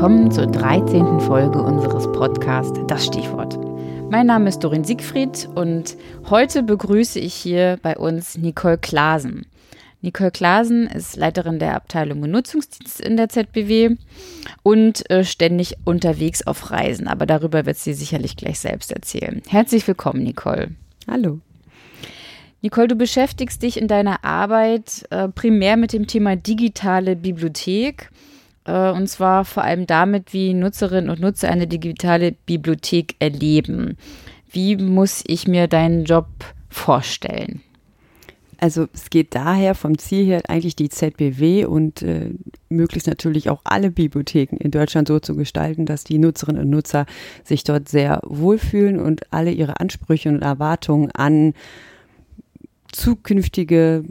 willkommen zur 13. Folge unseres Podcasts Das Stichwort. Mein Name ist Dorin Siegfried und heute begrüße ich hier bei uns Nicole Klasen. Nicole Klasen ist Leiterin der Abteilung Benutzungsdienst in der ZBW und äh, ständig unterwegs auf Reisen. Aber darüber wird sie sicherlich gleich selbst erzählen. Herzlich willkommen, Nicole. Hallo. Nicole, du beschäftigst dich in deiner Arbeit äh, primär mit dem Thema digitale Bibliothek und zwar vor allem damit, wie Nutzerinnen und Nutzer eine digitale Bibliothek erleben. Wie muss ich mir deinen Job vorstellen? Also es geht daher vom Ziel her eigentlich die ZBW und äh, möglichst natürlich auch alle Bibliotheken in Deutschland so zu gestalten, dass die Nutzerinnen und Nutzer sich dort sehr wohlfühlen und alle ihre Ansprüche und Erwartungen an zukünftige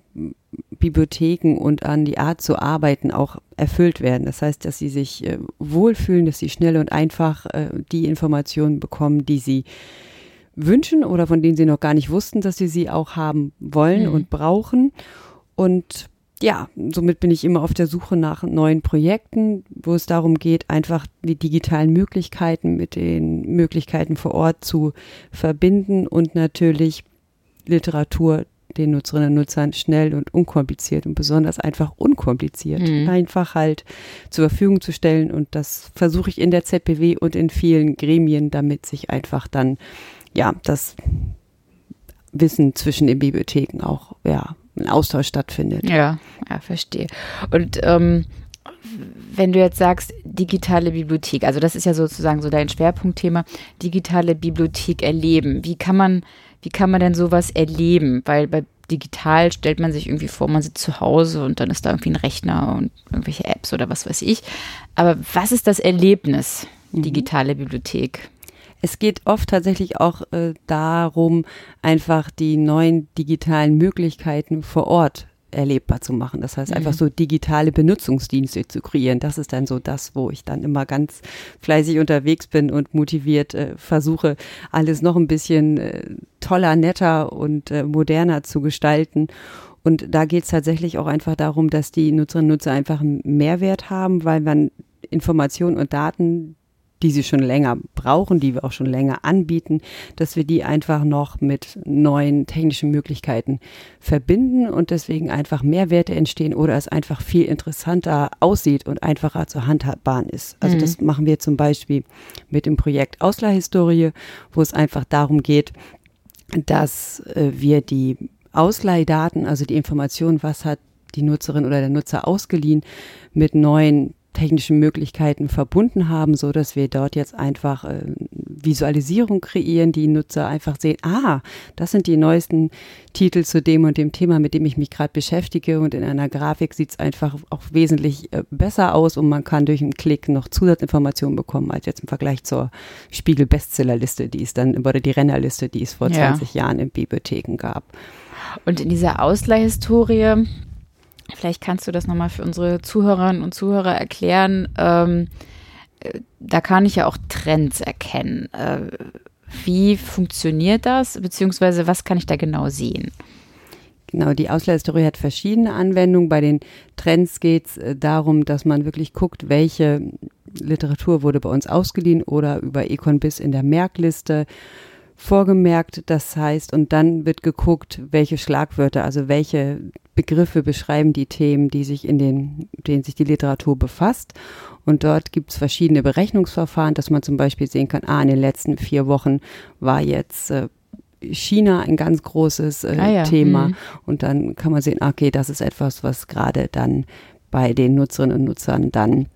Bibliotheken und an die Art zu arbeiten auch erfüllt werden. Das heißt, dass sie sich äh, wohlfühlen, dass sie schnell und einfach äh, die Informationen bekommen, die sie wünschen oder von denen sie noch gar nicht wussten, dass sie sie auch haben wollen mhm. und brauchen. Und ja, somit bin ich immer auf der Suche nach neuen Projekten, wo es darum geht, einfach die digitalen Möglichkeiten mit den Möglichkeiten vor Ort zu verbinden und natürlich Literatur den Nutzerinnen und Nutzern schnell und unkompliziert und besonders einfach unkompliziert mhm. einfach halt zur Verfügung zu stellen. Und das versuche ich in der ZBW und in vielen Gremien, damit sich einfach dann, ja, das Wissen zwischen den Bibliotheken auch, ja, ein Austausch stattfindet. Ja, ja, verstehe. Und ähm, wenn du jetzt sagst, digitale Bibliothek, also das ist ja sozusagen so dein Schwerpunktthema, digitale Bibliothek erleben. Wie kann man wie kann man denn sowas erleben? Weil bei digital stellt man sich irgendwie vor, man sitzt zu Hause und dann ist da irgendwie ein Rechner und irgendwelche Apps oder was weiß ich. Aber was ist das Erlebnis, mhm. digitale Bibliothek? Es geht oft tatsächlich auch äh, darum, einfach die neuen digitalen Möglichkeiten vor Ort erlebbar zu machen. Das heißt, einfach mhm. so digitale Benutzungsdienste zu kreieren. Das ist dann so das, wo ich dann immer ganz fleißig unterwegs bin und motiviert äh, versuche, alles noch ein bisschen äh, toller, netter und äh, moderner zu gestalten. Und da geht es tatsächlich auch einfach darum, dass die Nutzerinnen und Nutzer einfach einen Mehrwert haben, weil man Informationen und Daten, die sie schon länger brauchen, die wir auch schon länger anbieten, dass wir die einfach noch mit neuen technischen Möglichkeiten verbinden und deswegen einfach Mehrwerte entstehen oder es einfach viel interessanter aussieht und einfacher zu handhabbaren ist. Also mhm. das machen wir zum Beispiel mit dem Projekt Ausleihhistorie, wo es einfach darum geht, dass äh, wir die Ausleihdaten, also die Information, was hat die Nutzerin oder der Nutzer ausgeliehen, mit neuen technischen Möglichkeiten verbunden haben, so dass wir dort jetzt einfach äh, Visualisierung kreieren, die Nutzer einfach sehen, ah, das sind die neuesten Titel zu dem und dem Thema, mit dem ich mich gerade beschäftige und in einer Grafik sieht es einfach auch wesentlich äh, besser aus und man kann durch einen Klick noch Zusatzinformationen bekommen als jetzt im Vergleich zur Spiegel Bestsellerliste, die es dann oder die Rennerliste, die es vor ja. 20 Jahren in Bibliotheken gab. Und in dieser Ausleihhistorie Vielleicht kannst du das nochmal für unsere Zuhörerinnen und Zuhörer erklären. Ähm, äh, da kann ich ja auch Trends erkennen. Äh, wie funktioniert das, beziehungsweise was kann ich da genau sehen? Genau, die Ausleihhistorie hat verschiedene Anwendungen. Bei den Trends geht es äh, darum, dass man wirklich guckt, welche Literatur wurde bei uns ausgeliehen oder über Econ bis in der Merkliste vorgemerkt. Das heißt, und dann wird geguckt, welche Schlagwörter, also welche Begriffe beschreiben die Themen, die sich in den, denen sich die Literatur befasst. Und dort gibt es verschiedene Berechnungsverfahren, dass man zum Beispiel sehen kann, ah, in den letzten vier Wochen war jetzt äh, China ein ganz großes äh, ah ja. Thema. Mhm. Und dann kann man sehen, okay, das ist etwas, was gerade dann bei den Nutzerinnen und Nutzern dann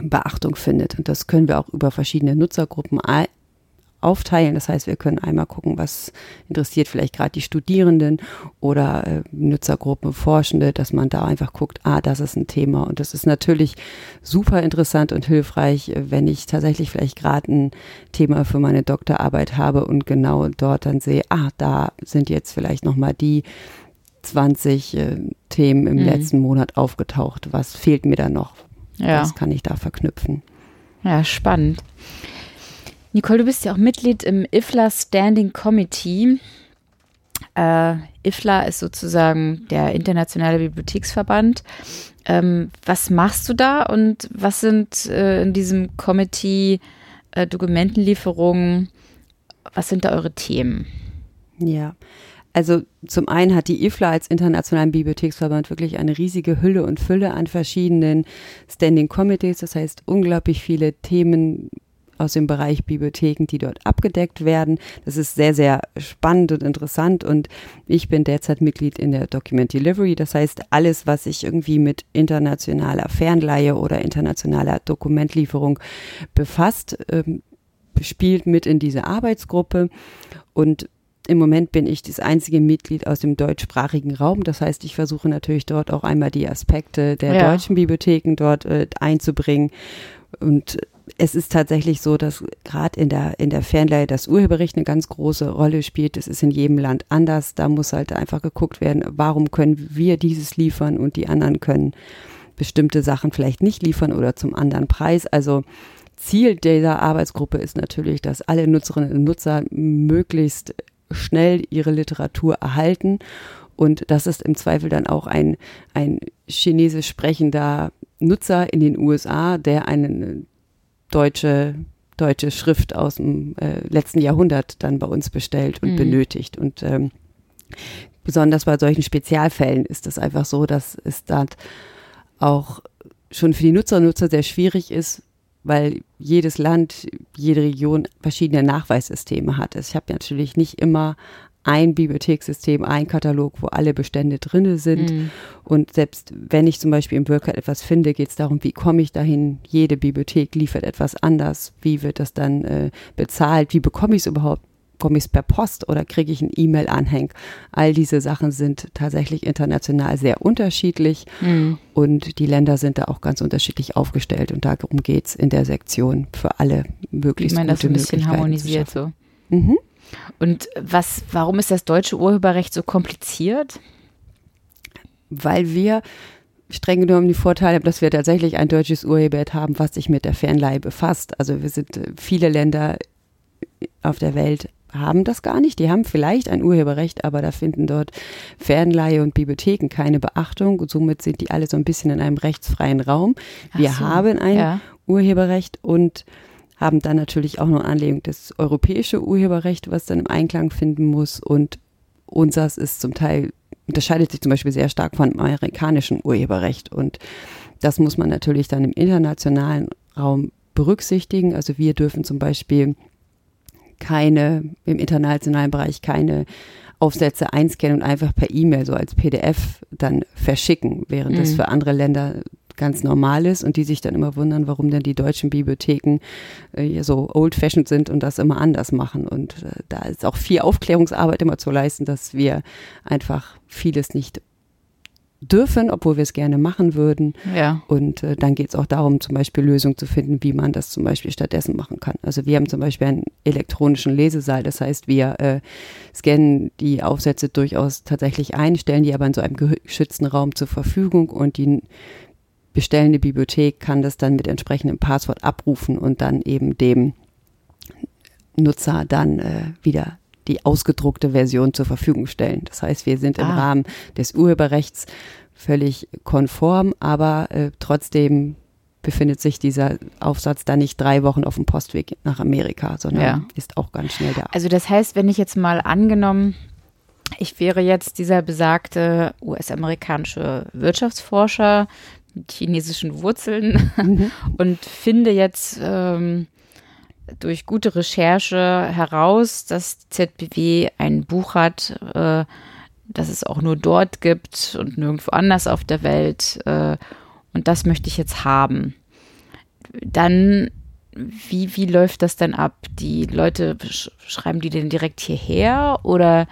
Beachtung findet. Und das können wir auch über verschiedene Nutzergruppen aufteilen. Das heißt, wir können einmal gucken, was interessiert vielleicht gerade die Studierenden oder äh, Nutzergruppen, Forschende, dass man da einfach guckt, ah, das ist ein Thema. Und das ist natürlich super interessant und hilfreich, wenn ich tatsächlich vielleicht gerade ein Thema für meine Doktorarbeit habe und genau dort dann sehe, ah, da sind jetzt vielleicht nochmal die 20 äh, Themen im mhm. letzten Monat aufgetaucht. Was fehlt mir da noch? Ja. Was kann ich da verknüpfen? Ja, spannend. Nicole, du bist ja auch Mitglied im IFLA Standing Committee. Äh, IFLA ist sozusagen der internationale Bibliotheksverband. Ähm, was machst du da und was sind äh, in diesem Committee äh, Dokumentenlieferungen? Was sind da eure Themen? Ja, also zum einen hat die IFLA als internationalen Bibliotheksverband wirklich eine riesige Hülle und Fülle an verschiedenen Standing Committees, das heißt unglaublich viele Themen aus dem Bereich Bibliotheken, die dort abgedeckt werden. Das ist sehr, sehr spannend und interessant und ich bin derzeit Mitglied in der Document Delivery. Das heißt, alles, was sich irgendwie mit internationaler Fernleihe oder internationaler Dokumentlieferung befasst, ähm, spielt mit in diese Arbeitsgruppe und im Moment bin ich das einzige Mitglied aus dem deutschsprachigen Raum. Das heißt, ich versuche natürlich dort auch einmal die Aspekte der ja. deutschen Bibliotheken dort äh, einzubringen. Und es ist tatsächlich so, dass gerade in der, in der Fernleihe das Urheberrecht eine ganz große Rolle spielt. Das ist in jedem Land anders. Da muss halt einfach geguckt werden, warum können wir dieses liefern und die anderen können bestimmte Sachen vielleicht nicht liefern oder zum anderen Preis. Also Ziel dieser Arbeitsgruppe ist natürlich, dass alle Nutzerinnen und Nutzer möglichst schnell ihre Literatur erhalten. Und das ist im Zweifel dann auch ein, ein chinesisch sprechender Nutzer in den USA, der eine deutsche, deutsche Schrift aus dem äh, letzten Jahrhundert dann bei uns bestellt und mhm. benötigt. Und ähm, besonders bei solchen Spezialfällen ist es einfach so, dass es dann auch schon für die Nutzer und Nutzer sehr schwierig ist, weil jedes Land, jede Region verschiedene Nachweissysteme hat. Ich habe natürlich nicht immer ein Bibliothekssystem, ein Katalog, wo alle Bestände drinne sind. Mhm. Und selbst wenn ich zum Beispiel im WordCat etwas finde, geht es darum, wie komme ich dahin? Jede Bibliothek liefert etwas anders. Wie wird das dann äh, bezahlt? Wie bekomme ich es überhaupt? Komme ich es per Post oder kriege ich einen E-Mail-Anhang? All diese Sachen sind tatsächlich international sehr unterschiedlich mhm. und die Länder sind da auch ganz unterschiedlich aufgestellt und darum geht es in der Sektion für alle möglichst ich meine, das ein bisschen harmonisiert so. Mhm. Und was, warum ist das deutsche Urheberrecht so kompliziert? Weil wir streng genommen die Vorteile haben, dass wir tatsächlich ein deutsches Urheberrecht haben, was sich mit der Fernleihe befasst. Also wir sind äh, viele Länder auf der Welt haben das gar nicht. Die haben vielleicht ein Urheberrecht, aber da finden dort Fernleihe und Bibliotheken keine Beachtung. Und somit sind die alle so ein bisschen in einem rechtsfreien Raum. Wir so, haben ein ja. Urheberrecht und haben dann natürlich auch noch Anlegung das europäische Urheberrecht, was dann im Einklang finden muss. Und unseres ist zum Teil, unterscheidet sich zum Beispiel sehr stark vom amerikanischen Urheberrecht. Und das muss man natürlich dann im internationalen Raum berücksichtigen. Also wir dürfen zum Beispiel keine, im internationalen Bereich keine Aufsätze einscannen und einfach per E-Mail so als PDF dann verschicken, während mhm. das für andere Länder ganz normal ist und die sich dann immer wundern, warum denn die deutschen Bibliotheken äh, so old-fashioned sind und das immer anders machen. Und äh, da ist auch viel Aufklärungsarbeit immer zu leisten, dass wir einfach vieles nicht dürfen, obwohl wir es gerne machen würden. Ja. Und äh, dann geht es auch darum, zum Beispiel Lösungen zu finden, wie man das zum Beispiel stattdessen machen kann. Also wir haben zum Beispiel einen elektronischen Lesesaal, das heißt, wir äh, scannen die Aufsätze durchaus tatsächlich ein, stellen die aber in so einem geschützten Raum zur Verfügung und die bestellende Bibliothek kann das dann mit entsprechendem Passwort abrufen und dann eben dem Nutzer dann äh, wieder die ausgedruckte Version zur Verfügung stellen. Das heißt, wir sind im ah. Rahmen des Urheberrechts völlig konform, aber äh, trotzdem befindet sich dieser Aufsatz dann nicht drei Wochen auf dem Postweg nach Amerika, sondern ja. ist auch ganz schnell da. Also das heißt, wenn ich jetzt mal angenommen, ich wäre jetzt dieser besagte US-amerikanische Wirtschaftsforscher mit chinesischen Wurzeln mhm. und finde jetzt ähm, durch gute Recherche heraus, dass ZBW ein Buch hat, äh, das es auch nur dort gibt und nirgendwo anders auf der Welt. Äh, und das möchte ich jetzt haben. Dann, wie, wie läuft das dann ab? Die Leute schreiben die denn direkt hierher oder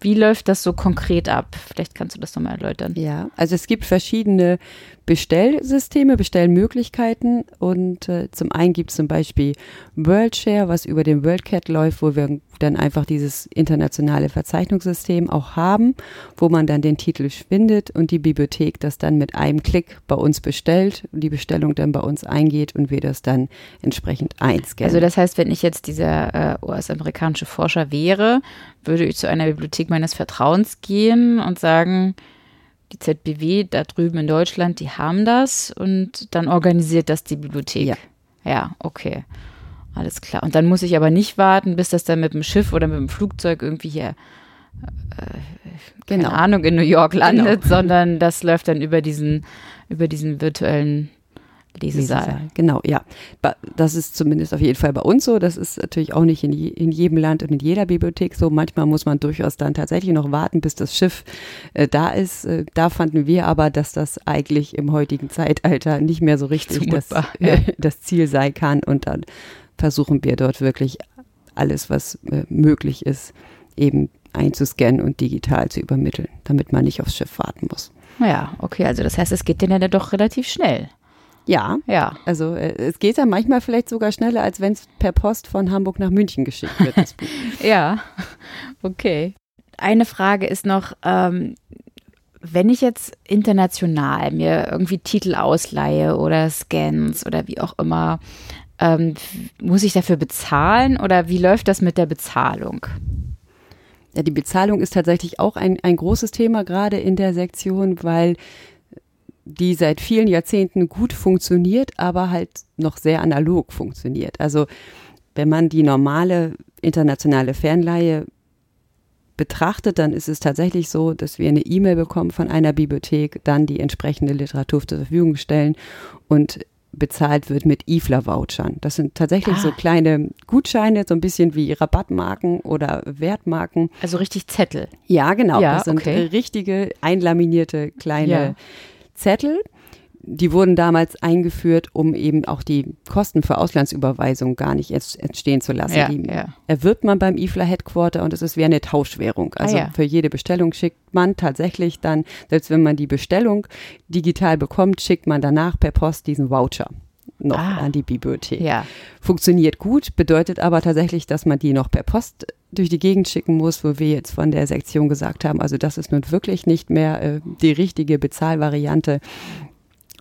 wie läuft das so konkret ab? Vielleicht kannst du das nochmal erläutern. Ja, also es gibt verschiedene Bestellsysteme, Bestellmöglichkeiten und äh, zum einen gibt es zum Beispiel WorldShare, was über den WorldCat läuft, wo wir dann einfach dieses internationale Verzeichnungssystem auch haben, wo man dann den Titel findet und die Bibliothek das dann mit einem Klick bei uns bestellt und die Bestellung dann bei uns eingeht und wir das dann entsprechend einscannen. Also das heißt, wenn ich jetzt dieser äh, US-amerikanische Forscher wäre, würde ich zu einer Bibliothek meines Vertrauens gehen und sagen, die ZBW da drüben in Deutschland, die haben das und dann organisiert das die Bibliothek. Ja. Ja, okay. Alles klar. Und dann muss ich aber nicht warten, bis das dann mit dem Schiff oder mit dem Flugzeug irgendwie hier, äh, keine Genau. Ahnung, in New York landet, sondern das läuft dann über diesen, über diesen virtuellen Lesesaal. Lesesaal. Genau, ja. Das ist zumindest auf jeden Fall bei uns so. Das ist natürlich auch nicht in, je, in jedem Land und in jeder Bibliothek so. Manchmal muss man durchaus dann tatsächlich noch warten, bis das Schiff äh, da ist. Äh, da fanden wir aber, dass das eigentlich im heutigen Zeitalter nicht mehr so richtig das, äh, das Ziel sein kann. Und dann versuchen wir dort wirklich alles, was äh, möglich ist, eben einzuscannen und digital zu übermitteln, damit man nicht aufs Schiff warten muss. Ja, okay. Also das heißt, es geht denn ja doch relativ schnell. Ja, Ja. Also äh, es geht dann manchmal vielleicht sogar schneller, als wenn es per Post von Hamburg nach München geschickt wird. Ja, okay. Eine Frage ist noch, ähm, wenn ich jetzt international mir irgendwie Titel ausleihe oder Scans oder wie auch immer, ähm, muss ich dafür bezahlen oder wie läuft das mit der Bezahlung? ja, die Bezahlung ist tatsächlich auch ein, ein großes Thema, gerade in der Sektion, weil die seit vielen Jahrzehnten gut funktioniert, aber halt noch sehr analog funktioniert. Also wenn man die normale internationale Fernleihe betrachtet, dann ist es tatsächlich so, dass wir eine E-Mail bekommen von einer Bibliothek, dann die entsprechende Literatur zur Verfügung stellen und bezahlt wird mit IFLA-Vouchern. Das sind tatsächlich Ah. so kleine Gutscheine, so ein bisschen wie Rabattmarken oder Wertmarken. Also richtig Zettel. Ja, genau. Ja, das sind okay. richtige einlaminierte kleine Ja. Zettel. Die wurden damals eingeführt, um eben auch die Kosten für Auslandsüberweisung gar nicht entstehen zu lassen. Ja, die ja. erwirbt man beim IFLA Headquarter und es ist wie eine Tauschwährung. Also Ah, ja. für jede Bestellung schickt man tatsächlich dann, selbst wenn man die Bestellung digital bekommt, schickt man danach per Post diesen Voucher noch Ah. an die Bibliothek Ja. funktioniert gut, bedeutet aber tatsächlich, dass man die noch per Post durch die Gegend schicken muss, wo wir jetzt von der Sektion gesagt haben, also das ist nun wirklich nicht mehr äh, die richtige Bezahlvariante.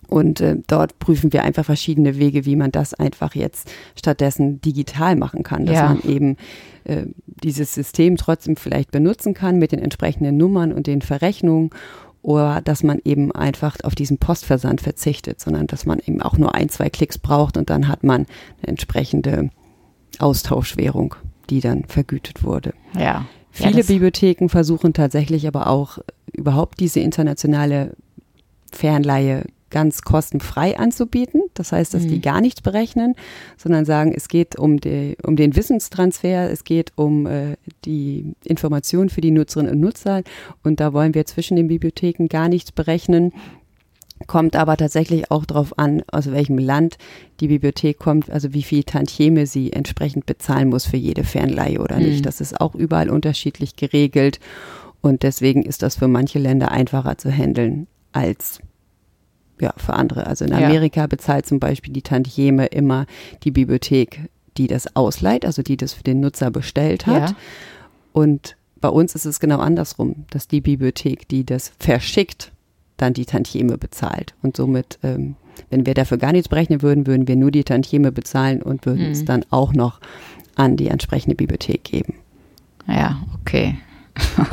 Und äh, dort prüfen wir einfach verschiedene Wege, wie man das einfach jetzt stattdessen digital machen kann, dass Ja. man eben äh, dieses System trotzdem vielleicht benutzen kann mit den entsprechenden Nummern und den Verrechnungen oder dass man eben einfach auf diesen Postversand verzichtet, sondern dass man eben auch nur ein, zwei Klicks braucht und dann hat man eine entsprechende Austauschwährung, die dann vergütet wurde. Ja. ja Viele das- Bibliotheken versuchen tatsächlich aber auch überhaupt diese internationale Fernleihe ganz kostenfrei anzubieten. Das heißt, dass die Mhm. gar nichts berechnen, sondern sagen, es geht um, die, um den Wissenstransfer, es geht um äh, die Information für die Nutzerinnen und Nutzer und da wollen wir zwischen den Bibliotheken gar nichts berechnen. Kommt aber tatsächlich auch darauf an, aus welchem Land die Bibliothek kommt, also wie viel Tantieme sie entsprechend bezahlen muss für jede Fernleihe oder Mhm. nicht. Das ist auch überall unterschiedlich geregelt und deswegen ist das für manche Länder einfacher zu handeln als ja, für andere. Also in Ja. Amerika bezahlt zum Beispiel die Tantieme immer die Bibliothek, die das ausleiht, also die das für den Nutzer bestellt hat. Ja. Und bei uns ist es genau andersrum, dass die Bibliothek, die das verschickt, dann die Tantieme bezahlt. Und somit, ähm, wenn wir dafür gar nichts berechnen würden, würden wir nur die Tantieme bezahlen und würden Mhm. es dann auch noch an die entsprechende Bibliothek geben. Ja, okay.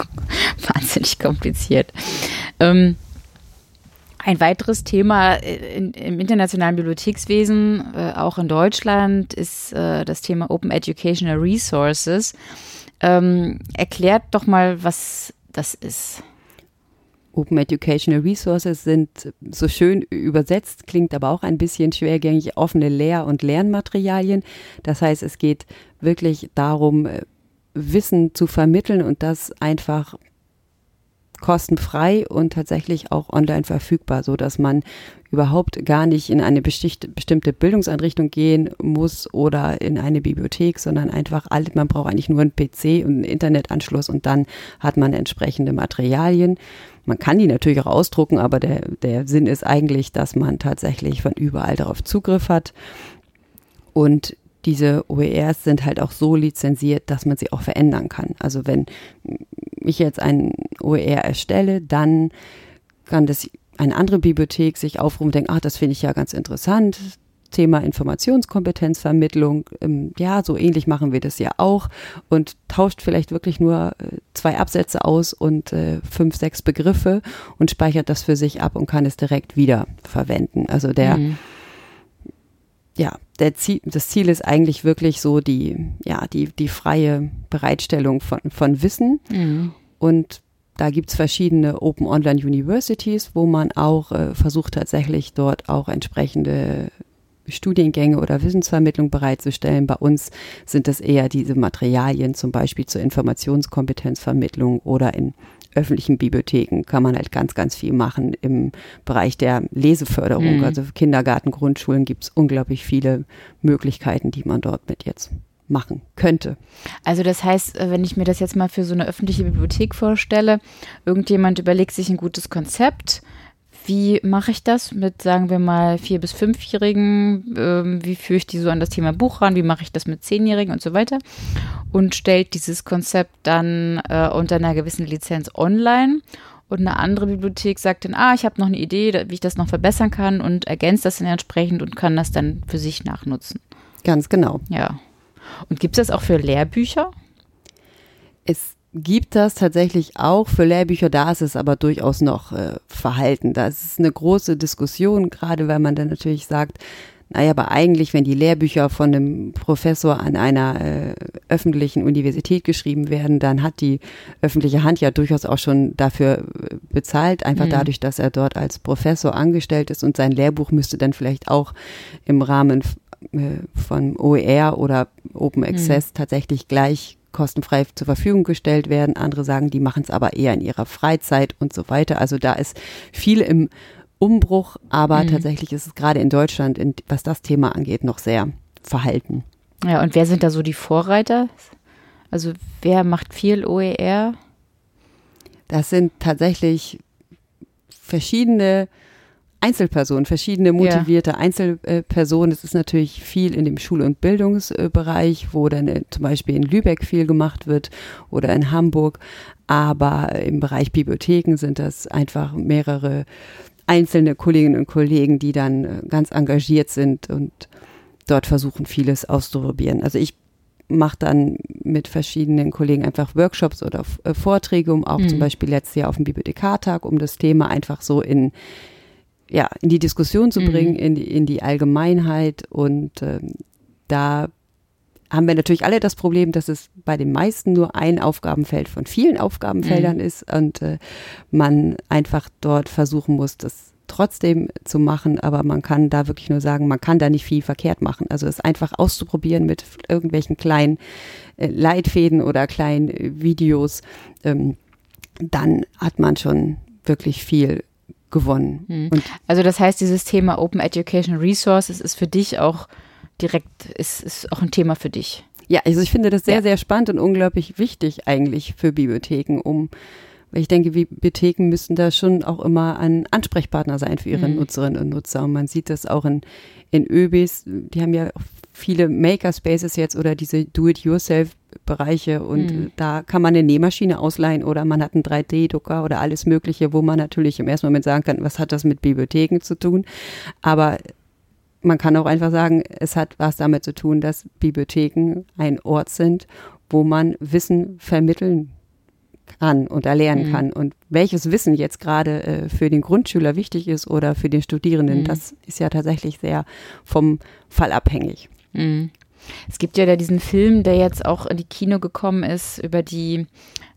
Wahnsinnig kompliziert. Ähm, ein weiteres Thema äh, in, im internationalen Bibliothekswesen, äh, auch in Deutschland, ist äh, das Thema Open Educational Resources. Ähm, erklärt doch mal, was das ist. Open Educational Resources sind so schön übersetzt, klingt aber auch ein bisschen schwergängig, offene Lehr- und Lernmaterialien. Das heißt, es geht wirklich darum, äh, Wissen zu vermitteln und das einfach kostenfrei und tatsächlich auch online verfügbar, so dass man überhaupt gar nicht in eine bestimmte Bildungseinrichtung gehen muss oder in eine Bibliothek, sondern einfach alle, man braucht eigentlich nur einen PC und einen Internetanschluss und dann hat man entsprechende Materialien. Man kann die natürlich auch ausdrucken, aber der, der Sinn ist eigentlich, dass man tatsächlich von überall darauf Zugriff hat. Und diese OERs sind halt auch so lizenziert, dass man sie auch verändern kann. Also wenn ich jetzt ein OER erstelle, dann kann das eine andere Bibliothek sich aufrufen und denken, ach, das finde ich ja ganz interessant. Thema Informationskompetenzvermittlung. Ähm, ja, so ähnlich machen wir das ja auch und tauscht vielleicht wirklich nur äh, zwei Absätze aus und äh, fünf, sechs Begriffe und speichert das für sich ab und kann es direkt wieder verwenden. Also der mhm ja, der Ziel, das Ziel ist eigentlich wirklich so die, ja, die, die freie Bereitstellung von, von Wissen. Mhm. Und da gibt's verschiedene Open Online Universities, wo man auch äh, versucht tatsächlich dort auch entsprechende Studiengänge oder Wissensvermittlung bereitzustellen. Bei uns sind das eher diese Materialien, zum Beispiel zur Informationskompetenzvermittlung oder in öffentlichen Bibliotheken kann man halt ganz, ganz viel machen im Bereich der Leseförderung. Mhm. Also Kindergarten, Grundschulen gibt es unglaublich viele Möglichkeiten, die man dort mit jetzt machen könnte. Also das heißt, äh, wenn ich mir das jetzt mal für so eine öffentliche Bibliothek vorstelle, irgendjemand überlegt sich ein gutes Konzept, wie mache ich das mit, sagen wir mal, vier- bis fünfjährigen? Ähm, wie führe ich die so an das Thema Buch ran? Wie mache ich das mit zehnjährigen und so weiter? Und stellt dieses Konzept dann äh, unter einer gewissen Lizenz online. Und eine andere Bibliothek sagt dann, ah, ich habe noch eine Idee, wie ich das noch verbessern kann und ergänzt das dann entsprechend und kann das dann für sich nachnutzen. Ganz genau. Ja. Und gibt es das auch für Lehrbücher? Es gibt das tatsächlich auch für Lehrbücher, da ist es aber durchaus noch äh, verhalten. Da ist es eine große Diskussion, gerade weil man dann natürlich sagt, naja, aber eigentlich, wenn die Lehrbücher von einem Professor an einer äh, öffentlichen Universität geschrieben werden, dann hat die öffentliche Hand ja durchaus auch schon dafür äh, bezahlt, einfach mhm. dadurch, dass er dort als Professor angestellt ist und sein Lehrbuch müsste dann vielleicht auch im Rahmen äh, von OER oder Open Access mhm. tatsächlich gleich kostenfrei zur Verfügung gestellt werden. Andere sagen, die machen es aber eher in ihrer Freizeit und so weiter. Also da ist viel im Umbruch, aber mhm. tatsächlich ist es gerade in Deutschland, in, was das Thema angeht, noch sehr verhalten. Ja, und wer sind da so die Vorreiter? Also wer macht viel OER? Das sind tatsächlich verschiedene Einzelpersonen, verschiedene motivierte ja. Einzelpersonen. Es ist natürlich viel in dem Schul- und Bildungsbereich, wo dann äh, zum Beispiel in Lübeck viel gemacht wird oder in Hamburg. Aber im Bereich Bibliotheken sind das einfach mehrere einzelne Kolleginnen und Kollegen, die dann äh, ganz engagiert sind und dort versuchen, vieles auszuprobieren. Also ich mache dann mit verschiedenen Kollegen einfach Workshops oder äh, Vorträge, um auch mhm. zum Beispiel letztes Jahr auf dem Bibliothekartag, um das Thema einfach so in ja, in die Diskussion zu bringen, mhm. in, die, in die Allgemeinheit. Und ähm, da haben wir natürlich alle das Problem, dass es bei den meisten nur ein Aufgabenfeld von vielen Aufgabenfeldern mhm. ist und äh, man einfach dort versuchen muss, das trotzdem zu machen, aber man kann da wirklich nur sagen, man kann da nicht viel verkehrt machen. Also es einfach auszuprobieren mit irgendwelchen kleinen äh, Leitfäden oder kleinen äh, Videos, ähm, dann hat man schon wirklich viel gewonnen. Mhm. also das heißt, dieses Thema Open Education Resources ist für dich auch direkt, ist, ist auch ein Thema für dich. Ja, also ich finde das sehr, ja. sehr spannend und unglaublich wichtig eigentlich für Bibliotheken, um weil ich denke, Bibliotheken müssen da schon auch immer ein Ansprechpartner sein für ihre mhm. Nutzerinnen und Nutzer. Und man sieht das auch in, in ÖBs, die haben ja viele Makerspaces jetzt oder diese Do-it-yourself-Bereiche und mhm. da kann man eine Nähmaschine ausleihen oder man hat einen 3D-Drucker oder alles Mögliche, wo man natürlich im ersten Moment sagen kann, was hat das mit Bibliotheken zu tun? Aber man kann auch einfach sagen, es hat was damit zu tun, dass Bibliotheken ein Ort sind, wo man Wissen vermitteln kann und erlernen mhm. kann. Und welches Wissen jetzt gerade äh, für den Grundschüler wichtig ist oder für den Studierenden, mhm. das ist ja tatsächlich sehr vom Fall abhängig. Mhm. Es gibt ja da diesen Film, der jetzt auch in die Kino gekommen ist, über die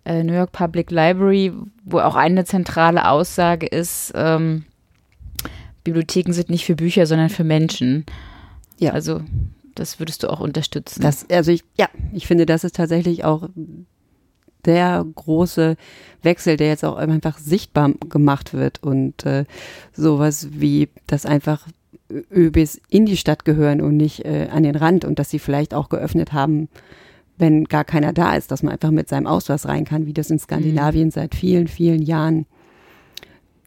äh, New York Public Library, wo auch eine zentrale Aussage ist, ähm, Bibliotheken sind nicht für Bücher, sondern für Menschen. Ja. Also das würdest du auch unterstützen. Das, also ich, ja, ich finde, das ist tatsächlich auch der große Wechsel, der jetzt auch einfach sichtbar gemacht wird und äh, sowas wie, dass einfach ÖBs in die Stadt gehören und nicht äh, an den Rand und dass sie vielleicht auch geöffnet haben, wenn gar keiner da ist, dass man einfach mit seinem Ausweis rein kann, wie das in Skandinavien mhm. seit vielen, vielen Jahren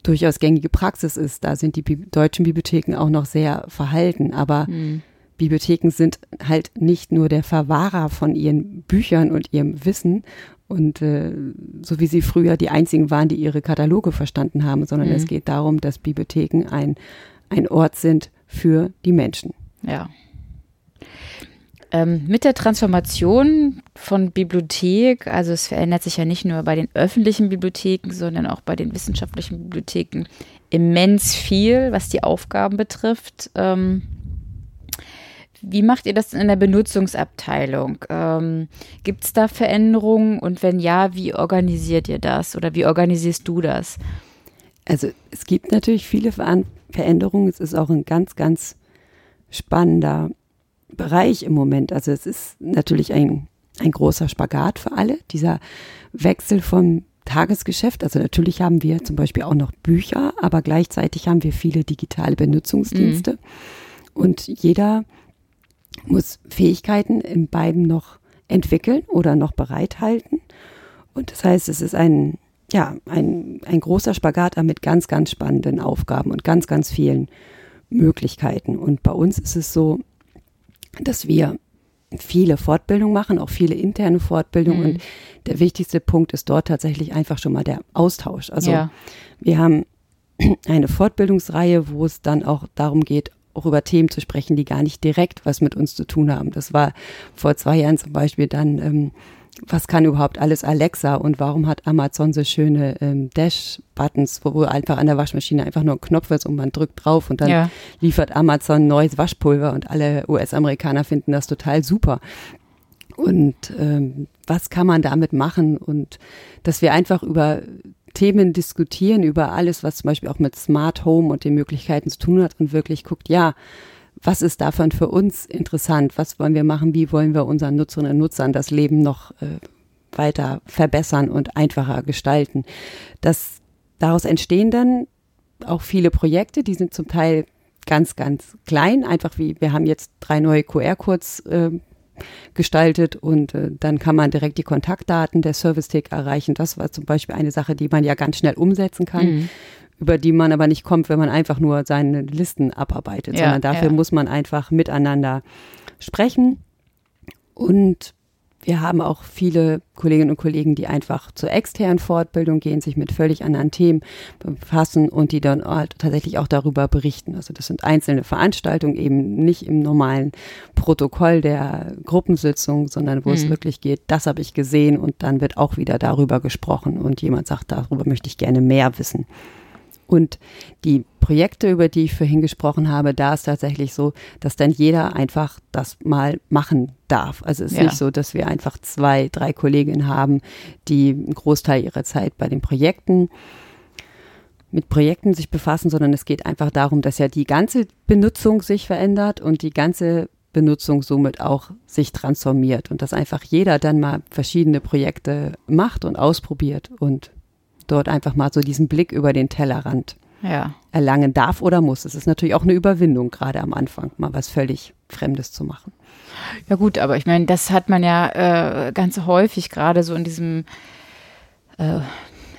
durchaus gängige Praxis ist. Da sind die Bi deutschen Bibliotheken auch noch sehr verhalten, aber mhm. Bibliotheken sind halt nicht nur der Verwahrer von ihren Büchern und ihrem Wissen und äh, so wie sie früher die einzigen waren, die ihre Kataloge verstanden haben, sondern mhm. es geht darum, dass Bibliotheken ein, ein Ort sind für die Menschen. Ja. Ähm, mit der Transformation von Bibliothek, also es verändert sich ja nicht nur bei den öffentlichen Bibliotheken, sondern auch bei den wissenschaftlichen Bibliotheken immens viel, was die Aufgaben betrifft. Ähm, wie macht ihr das in der Benutzungsabteilung? Ähm, Gibt es da Veränderungen und wenn ja, wie organisiert ihr das oder wie organisierst du das? Also es gibt natürlich viele Veränderungen. Es ist auch ein ganz, ganz spannender Bereich im Moment. Also es ist natürlich ein, ein großer Spagat für alle, dieser Wechsel vom Tagesgeschäft. Also natürlich haben wir zum Beispiel auch noch Bücher, aber gleichzeitig haben wir viele digitale Benutzungsdienste. Mhm. Und jeder muss Fähigkeiten in beiden noch entwickeln oder noch bereithalten. Und das heißt, es ist ein, ja, ein, ein großer Spagat mit ganz, ganz spannenden Aufgaben und ganz, ganz vielen Möglichkeiten. Und bei uns ist es so, dass wir viele Fortbildungen machen, auch viele interne Fortbildungen. Mhm. Und der wichtigste Punkt ist dort tatsächlich einfach schon mal der Austausch. Also ja. wir haben eine Fortbildungsreihe, wo es dann auch darum geht, auch über Themen zu sprechen, die gar nicht direkt was mit uns zu tun haben. Das war vor zwei Jahren zum Beispiel dann, ähm, was kann überhaupt alles Alexa und warum hat Amazon so schöne ähm, Dash-Buttons, wo einfach an der Waschmaschine einfach nur ein Knopf ist und man drückt drauf und dann ja. liefert Amazon neues Waschpulver und alle US-Amerikaner finden das total super. Und ähm, was kann man damit machen? Und dass wir einfach über Themen diskutieren, über alles, was zum Beispiel auch mit Smart Home und den Möglichkeiten zu tun hat und wirklich guckt, ja, was ist davon für uns interessant? Was wollen wir machen? Wie wollen wir unseren Nutzerinnen und Nutzern das Leben noch äh, weiter verbessern und einfacher gestalten? Das, daraus entstehen dann auch viele Projekte, die sind zum Teil ganz, ganz klein, einfach wie wir haben jetzt drei neue QR-Codes äh, gestaltet und äh, dann kann man direkt die Kontaktdaten der Service-Tick erreichen. Das war zum Beispiel eine Sache, die man ja ganz schnell umsetzen kann. Mhm. über die man aber nicht kommt, wenn man einfach nur seine Listen abarbeitet, ja, sondern dafür ja. muss man einfach miteinander sprechen und wir haben auch viele Kolleginnen und Kollegen, die einfach zur externen Fortbildung gehen, sich mit völlig anderen Themen befassen und die dann halt tatsächlich auch darüber berichten. Also das sind einzelne Veranstaltungen, eben nicht im normalen Protokoll der Gruppensitzung, sondern wo mhm. es wirklich geht, das habe ich gesehen und dann wird auch wieder darüber gesprochen und jemand sagt, darüber möchte ich gerne mehr wissen. Und die Projekte, über die ich vorhin gesprochen habe, da ist tatsächlich so, dass dann jeder einfach das mal machen darf. Also es ist ja. nicht so, dass wir einfach zwei, drei Kolleginnen haben, die einen Großteil ihrer Zeit bei den Projekten mit Projekten sich befassen, sondern es geht einfach darum, dass ja die ganze Benutzung sich verändert und die ganze Benutzung somit auch sich transformiert und dass einfach jeder dann mal verschiedene Projekte macht und ausprobiert und dort einfach mal so diesen Blick über den Tellerrand ja. erlangen darf oder muss. Es ist natürlich auch eine Überwindung, gerade am Anfang, mal was völlig Fremdes zu machen. Ja gut, aber ich meine, das hat man ja äh, ganz häufig, gerade so in diesem, äh,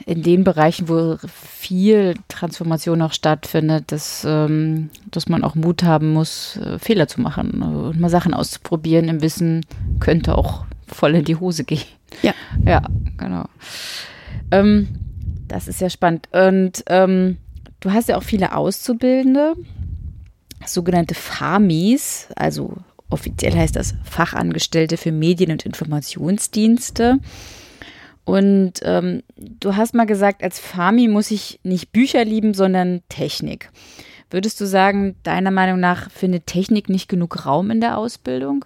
in den Bereichen, wo viel Transformation auch stattfindet, dass, ähm, dass man auch Mut haben muss, äh, Fehler zu machen und mal Sachen auszuprobieren im Wissen, könnte auch voll in die Hose gehen. Ja. Ja, genau. Ähm, das ist ja spannend. Und ähm, du hast ja auch viele Auszubildende, sogenannte FAMIs, also offiziell heißt das Fachangestellte für Medien- und Informationsdienste. Und ähm, du hast mal gesagt, als FAMI muss ich nicht Bücher lieben, sondern Technik. Würdest du sagen, deiner Meinung nach findet Technik nicht genug Raum in der Ausbildung?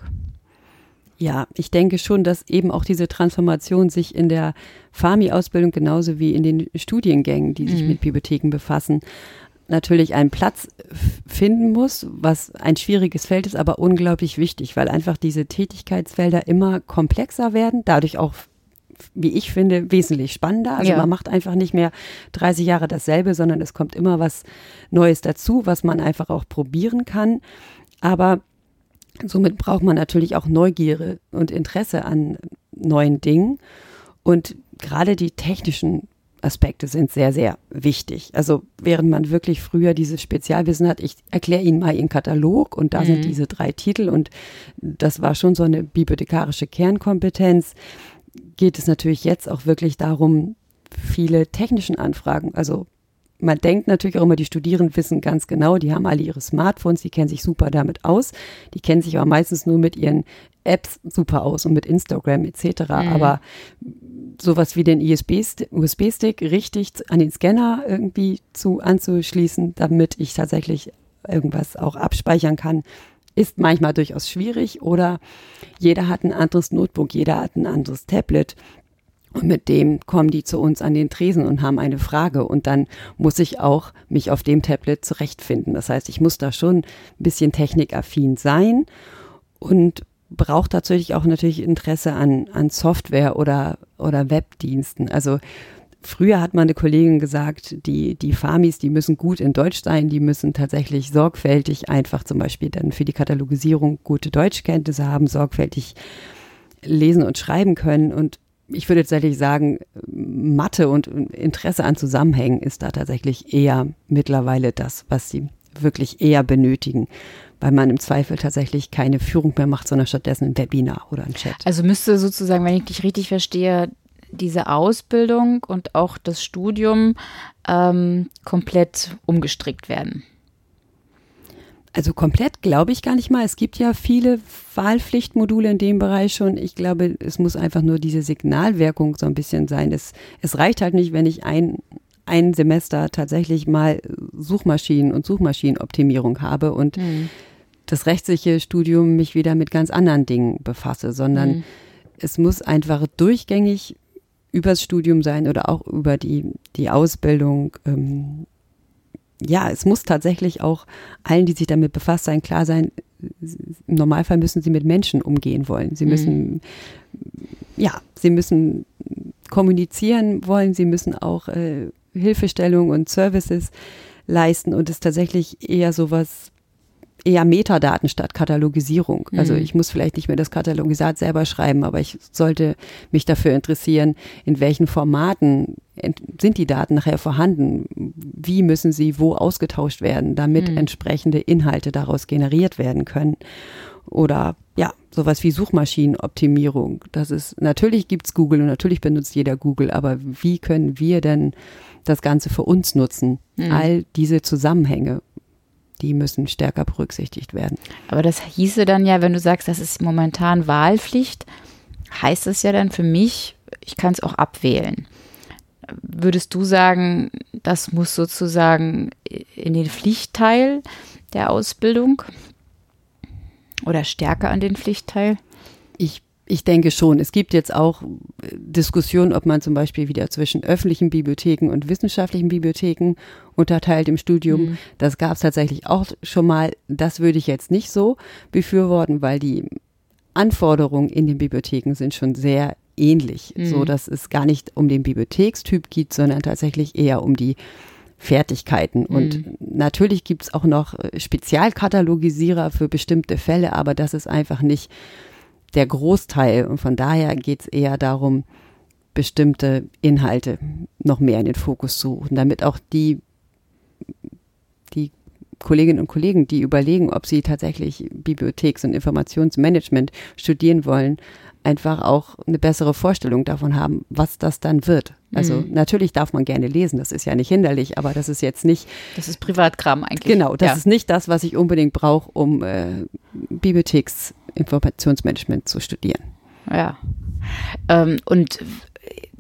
Ja, ich denke schon, dass eben auch diese Transformation sich in der FAMI-Ausbildung genauso wie in den Studiengängen, die sich mhm. mit Bibliotheken befassen, natürlich einen Platz finden muss, was ein schwieriges Feld ist, aber unglaublich wichtig, weil einfach diese Tätigkeitsfelder immer komplexer werden, dadurch auch wie ich finde, wesentlich spannender. Also ja. man macht einfach nicht mehr 30 Jahre dasselbe, sondern es kommt immer was Neues dazu, was man einfach auch probieren kann. Aber Somit braucht man natürlich auch Neugierde und Interesse an neuen Dingen. Und gerade die technischen Aspekte sind sehr, sehr wichtig. Also während man wirklich früher dieses Spezialwissen hat, ich erkläre Ihnen mal Ihren Katalog und da mhm. sind diese drei Titel und das war schon so eine bibliothekarische Kernkompetenz, geht es natürlich jetzt auch wirklich darum, viele technischen Anfragen, also man denkt natürlich auch immer, die Studierenden wissen ganz genau, die haben alle ihre Smartphones, die kennen sich super damit aus. Die kennen sich aber meistens nur mit ihren Apps super aus und mit Instagram etc. Mhm. Aber sowas wie den USB-Stick richtig an den Scanner irgendwie zu anzuschließen, damit ich tatsächlich irgendwas auch abspeichern kann, ist manchmal durchaus schwierig. Oder jeder hat ein anderes Notebook, jeder hat ein anderes Tablet. Und mit dem kommen die zu uns an den Tresen und haben eine Frage. Und dann muss ich auch mich auf dem Tablet zurechtfinden. Das heißt, ich muss da schon ein bisschen technikaffin sein und braucht tatsächlich auch natürlich Interesse an, an Software oder, oder Webdiensten. Also früher hat meine Kollegin gesagt, die, die Farmis, die müssen gut in Deutsch sein, die müssen tatsächlich sorgfältig einfach zum Beispiel dann für die Katalogisierung gute Deutschkenntnisse haben, sorgfältig lesen und schreiben können. Und ich würde tatsächlich sagen, Mathe und Interesse an Zusammenhängen ist da tatsächlich eher mittlerweile das, was sie wirklich eher benötigen, weil man im Zweifel tatsächlich keine Führung mehr macht, sondern stattdessen ein Webinar oder ein Chat. Also müsste sozusagen, wenn ich dich richtig verstehe, diese Ausbildung und auch das Studium ähm, komplett umgestrickt werden. Also komplett glaube ich gar nicht mal. Es gibt ja viele Wahlpflichtmodule in dem Bereich schon. Ich glaube, es muss einfach nur diese Signalwirkung so ein bisschen sein. Es, es reicht halt nicht, wenn ich ein, ein Semester tatsächlich mal Suchmaschinen und Suchmaschinenoptimierung habe und mhm. das rechtliche Studium mich wieder mit ganz anderen Dingen befasse, sondern mhm. es muss einfach durchgängig übers Studium sein oder auch über die, die Ausbildung ähm, ja, es muss tatsächlich auch allen, die sich damit befasst sein, klar sein, im Normalfall müssen sie mit Menschen umgehen wollen. Sie müssen, mhm. ja, sie müssen kommunizieren wollen, sie müssen auch äh, Hilfestellung und Services leisten und es tatsächlich eher sowas eher Metadaten statt Katalogisierung. Also mhm. Also ich muss vielleicht nicht mehr das Katalogisat selber schreiben, aber ich sollte mich dafür interessieren, in welchen Formaten sind die Daten nachher vorhanden? Wie müssen sie wo ausgetauscht werden, damit mhm. entsprechende Inhalte daraus generiert werden können? Oder ja, sowas wie Suchmaschinenoptimierung. Das ist, natürlich gibt's Google und natürlich benutzt jeder Google, aber wie können wir denn das Ganze für uns nutzen? Mhm. All diese Zusammenhänge die müssen stärker berücksichtigt werden. Aber das hieße dann ja, wenn du sagst, das ist momentan Wahlpflicht, heißt es ja dann für mich, ich kann es auch abwählen. Würdest du sagen, das muss sozusagen in den Pflichtteil der Ausbildung oder stärker an den Pflichtteil? Ich ich denke schon. Es gibt jetzt auch äh, Diskussionen, ob man zum Beispiel wieder zwischen öffentlichen Bibliotheken und wissenschaftlichen Bibliotheken unterteilt im Studium. Mhm. Das gab es tatsächlich auch schon mal. Das würde ich jetzt nicht so befürworten, weil die Anforderungen in den Bibliotheken sind schon sehr ähnlich, mhm. so dass es gar nicht um den Bibliothekstyp geht, sondern tatsächlich eher um die Fertigkeiten. Und mhm. natürlich gibt es auch noch äh, Spezialkatalogisierer für bestimmte Fälle, aber das ist einfach nicht der Großteil. Und von daher geht es eher darum, bestimmte Inhalte noch mehr in den Fokus zu suchen, damit auch die, die Kolleginnen und Kollegen, die überlegen, ob sie tatsächlich Bibliotheks- und Informationsmanagement studieren wollen, einfach auch eine bessere Vorstellung davon haben, was das dann wird. Also mhm. natürlich darf man gerne lesen, das ist ja nicht hinderlich, aber das ist jetzt nicht. Das ist Privatkram eigentlich. Genau, das ja. ist nicht das, was ich unbedingt brauche, um äh, Bibliotheksinformationsmanagement zu studieren. Ja. Ähm, und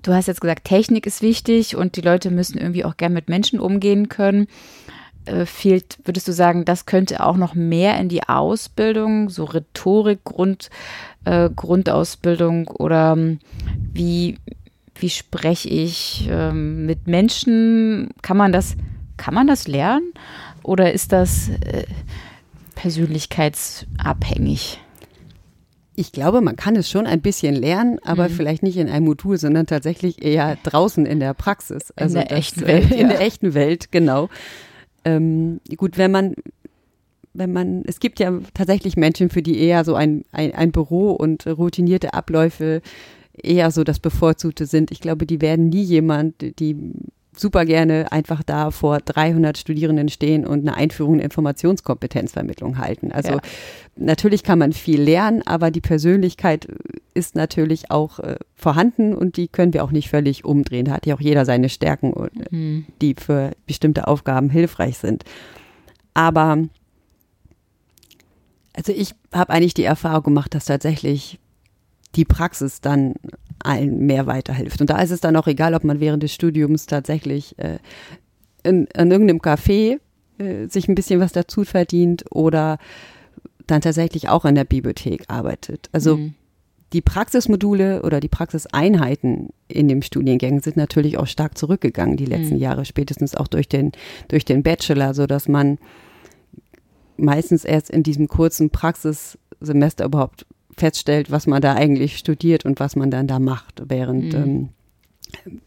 du hast jetzt gesagt, Technik ist wichtig und die Leute müssen irgendwie auch gern mit Menschen umgehen können. Äh, fehlt, würdest du sagen, das könnte auch noch mehr in die Ausbildung, so Rhetorik, Grund, äh, Grundausbildung oder ähm, wie, wie spreche ich ähm, mit Menschen? Kann man das, kann man das lernen? Oder ist das äh, persönlichkeitsabhängig? Ich glaube, man kann es schon ein bisschen lernen, aber mhm. vielleicht nicht in einem Modul, sondern tatsächlich eher draußen in der Praxis. Also in der echten Welt. In ja. der echten Welt, genau. Ähm, gut, wenn man, wenn man, es gibt ja tatsächlich Menschen, für die eher so ein, ein, ein Büro und routinierte Abläufe eher so das Bevorzugte sind. Ich glaube, die werden nie jemand, die super gerne einfach da vor 300 Studierenden stehen und eine Einführung in Informationskompetenzvermittlung halten. Also ja. natürlich kann man viel lernen, aber die Persönlichkeit ist natürlich auch äh, vorhanden und die können wir auch nicht völlig umdrehen. Da hat ja auch jeder seine Stärken, mhm. die für bestimmte Aufgaben hilfreich sind. Aber also ich habe eigentlich die Erfahrung gemacht, dass tatsächlich die Praxis dann allen mehr weiterhilft. Und da ist es dann auch egal, ob man während des Studiums tatsächlich äh, in, in irgendeinem Café äh, sich ein bisschen was dazu verdient oder dann tatsächlich auch in der Bibliothek arbeitet. Also mhm. die Praxismodule oder die Praxiseinheiten in dem Studiengang sind natürlich auch stark zurückgegangen die letzten mhm. Jahre, spätestens auch durch den, durch den Bachelor, so dass man meistens erst in diesem kurzen Praxissemester überhaupt feststellt, was man da eigentlich studiert und was man dann da macht. Während mhm. ähm,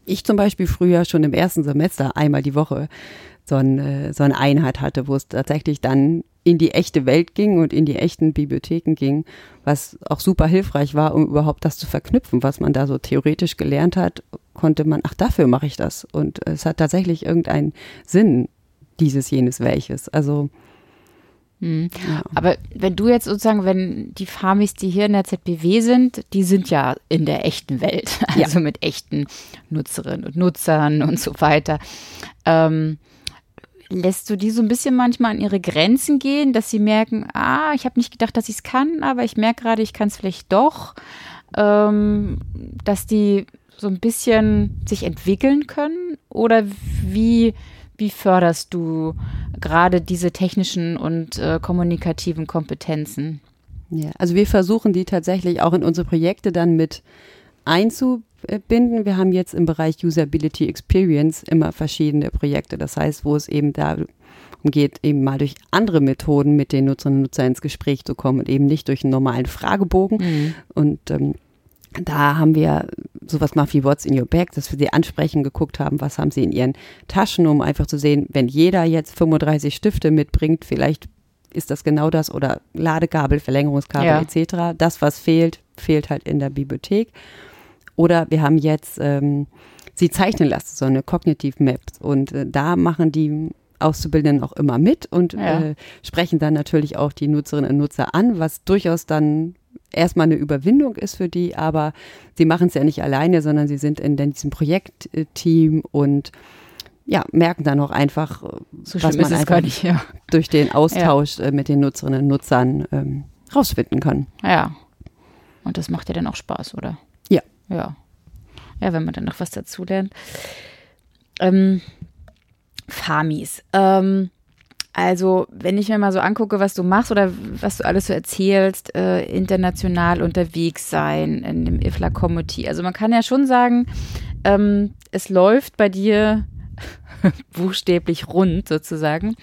ich zum Beispiel früher schon im ersten Semester einmal die Woche so, ein, so eine Einheit hatte, wo es tatsächlich dann in die echte Welt ging und in die echten Bibliotheken ging, was auch super hilfreich war, um überhaupt das zu verknüpfen, was man da so theoretisch gelernt hat, konnte man, ach, dafür mache ich das. Und es hat tatsächlich irgendeinen Sinn, dieses, jenes, welches. Also Mhm. Ja. Aber wenn du jetzt sozusagen, wenn die Farmis, die hier in der ZBW sind, die sind ja in der echten Welt, also ja. mit echten Nutzerinnen und Nutzern und so weiter. Ähm, lässt du die so ein bisschen manchmal an ihre Grenzen gehen, dass sie merken, ah, ich habe nicht gedacht, dass ich es kann, aber ich merke gerade, ich kann es vielleicht doch, ähm, dass die so ein bisschen sich entwickeln können? Oder wie wie förderst du gerade diese technischen und äh, kommunikativen Kompetenzen? Ja, also wir versuchen die tatsächlich auch in unsere Projekte dann mit einzubinden. Wir haben jetzt im Bereich Usability Experience immer verschiedene Projekte. Das heißt, wo es eben darum geht, eben mal durch andere Methoden mit den Nutzerinnen und Nutzern ins Gespräch zu kommen und eben nicht durch einen normalen Fragebogen. Mhm. Und ähm, da haben wir sowas gemacht wie What's in your bag, dass wir sie ansprechen, geguckt haben, was haben sie in ihren Taschen, um einfach zu sehen, wenn jeder jetzt 35 Stifte mitbringt, vielleicht ist das genau das oder Ladekabel, Verlängerungskabel ja. etc. Das, was fehlt, fehlt halt in der Bibliothek. Oder wir haben jetzt ähm, sie zeichnen lassen, so eine Cognitive Maps. Und äh, da machen die Auszubildenden auch immer mit und ja. äh, sprechen dann natürlich auch die Nutzerinnen und Nutzer an, was durchaus dann erstmal eine Überwindung ist für die, aber sie machen es ja nicht alleine, sondern sie sind in, in diesem Projektteam und ja, merken dann auch einfach, so was man einfach nicht, ja. durch den Austausch ja. Äh, mit den Nutzerinnen und Nutzern ähm, rausfinden kann. Ja. Und das macht ja dann auch Spaß, oder? Ja. Ja. Ja, wenn man dann noch was dazulernt. Ähm, Famis. Ähm, also, wenn ich mir mal so angucke, was du machst oder was du alles so erzählst, äh, international unterwegs sein in dem IFLA Committee. Also, man kann ja schon sagen, ähm, es läuft bei dir buchstäblich rund sozusagen.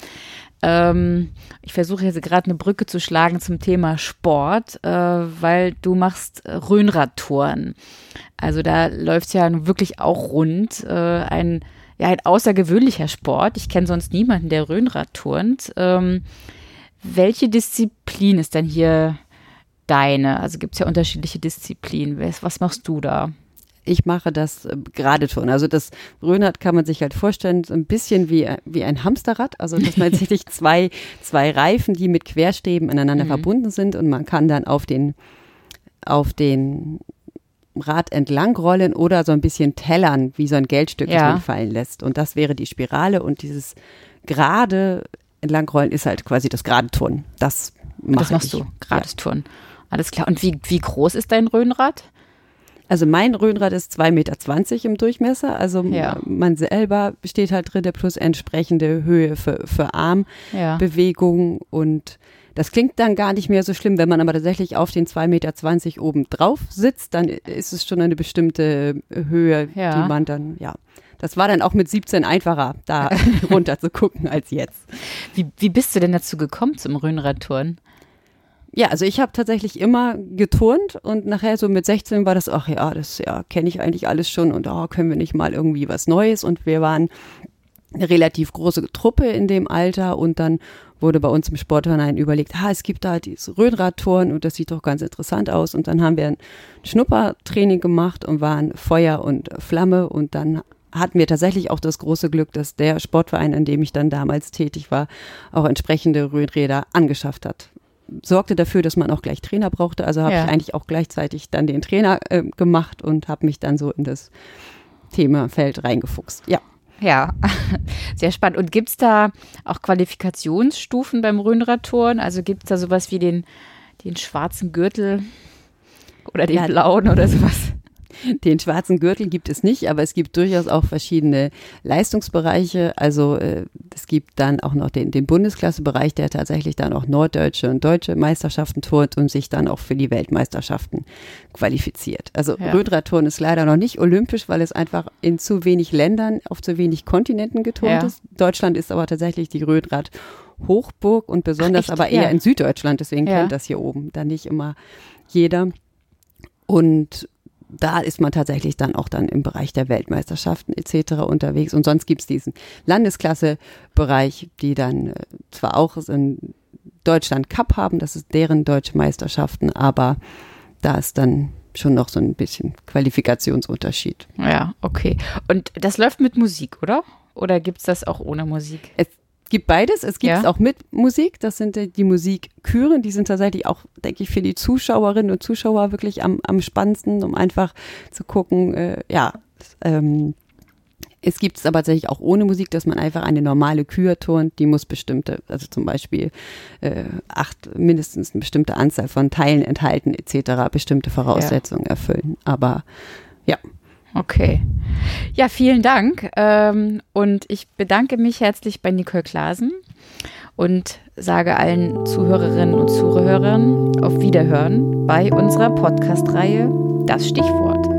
Ähm, ich versuche jetzt gerade eine Brücke zu schlagen zum Thema Sport, äh, weil du machst Rhönradtouren. Also da läuft es ja wirklich auch rund. Äh, ein ja, ein außergewöhnlicher Sport. Ich kenne sonst niemanden, der Röhnrad turnt. Ähm, welche Disziplin ist denn hier deine? Also gibt es ja unterschiedliche Disziplinen. Was machst du da? ich mache das äh, gerade schon. Also das Röhnrad kann man sich halt vorstellen, so ein bisschen wie, wie ein Hamsterrad. Also dass man tatsächlich zwei, zwei Reifen, die mit Querstäben aneinander mhm. verbunden sind und man kann dann auf den, auf den Rad entlangrollen oder so ein bisschen tellern, wie so ein Geldstück, ja. fallen lässt. Und das wäre die Spirale und dieses gerade entlangrollen ist halt quasi das gerade Turnen. Das, mach das machst ich. du, gerades ja. Turnen. Alles klar. Und wie, wie groß ist dein Röhnrad? Also mein Röhnrad ist 2,20 Meter im Durchmesser. Also ja. man selber steht halt drin, plus entsprechende Höhe für, für Armbewegung ja. und das klingt dann gar nicht mehr so schlimm, wenn man aber tatsächlich auf den 2,20 Meter oben drauf sitzt, dann ist es schon eine bestimmte Höhe, ja. die man dann, ja. Das war dann auch mit 17 einfacher, da runter zu gucken als jetzt. Wie, wie bist du denn dazu gekommen zum Rhönradtouren? Ja, also ich habe tatsächlich immer geturnt und nachher so mit 16 war das, ach ja, das ja, kenne ich eigentlich alles schon und oh, können wir nicht mal irgendwie was Neues und wir waren eine relativ große Truppe in dem Alter und dann wurde bei uns im Sportverein überlegt, ah, es gibt da dieses Röhnradtouren und das sieht doch ganz interessant aus. Und dann haben wir ein Schnuppertraining gemacht und waren Feuer und Flamme und dann hatten wir tatsächlich auch das große Glück, dass der Sportverein, in dem ich dann damals tätig war, auch entsprechende Röhnräder angeschafft hat. Sorgte dafür, dass man auch gleich Trainer brauchte. Also habe Ja. ich eigentlich auch gleichzeitig dann den Trainer äh, gemacht und habe mich dann so in das Themafeld reingefuchst. Ja. Ja, sehr spannend. Und gibt es da auch Qualifikationsstufen beim Rhönradtouren? Also gibt es da sowas wie den, den schwarzen Gürtel oder den Ja. blauen oder sowas? Den schwarzen Gürtel gibt es nicht, aber es gibt durchaus auch verschiedene Leistungsbereiche. Also äh, es gibt dann auch noch den, den Bundesklassebereich, der tatsächlich dann auch norddeutsche und deutsche Meisterschaften tourt und sich dann auch für die Weltmeisterschaften qualifiziert. Also Ja. Rödrad-Touren ist leider noch nicht olympisch, weil es einfach in zu wenig Ländern, auf zu wenig Kontinenten geturnt Ja. ist. Deutschland ist aber tatsächlich die Rödrad Hochburg und besonders echt? aber eher Ja. in Süddeutschland, deswegen Ja. kennt das hier oben dann nicht immer jeder. Und da ist man tatsächlich dann auch dann im Bereich der Weltmeisterschaften etc. unterwegs. Und sonst gibt's diesen Landesklasse-Bereich, die dann äh, zwar auch in Deutschland Cup haben, das ist deren deutsche Meisterschaften, aber da ist dann schon noch so ein bisschen Qualifikationsunterschied. Ja, okay. Und das läuft mit Musik, oder? Oder gibt es das auch ohne Musik? Es gibt beides. Es gibt es Ja. auch mit Musik. Das sind äh, die Musikküren. Die sind tatsächlich auch, denke ich, für die Zuschauerinnen und Zuschauer wirklich am, am spannendsten, um einfach zu gucken, äh, ja, ähm, es gibt es aber tatsächlich auch ohne Musik, dass man einfach eine normale Kür turnt, die muss bestimmte, also zum Beispiel äh, acht, mindestens eine bestimmte Anzahl von Teilen enthalten, etc., bestimmte Voraussetzungen erfüllen. Aber ja, Okay. Ja, vielen Dank. Ähm, und ich bedanke mich herzlich bei Nicole Klasen und sage allen Zuhörerinnen und Zuhörern auf Wiederhören bei unserer Podcast-Reihe Das Stichwort.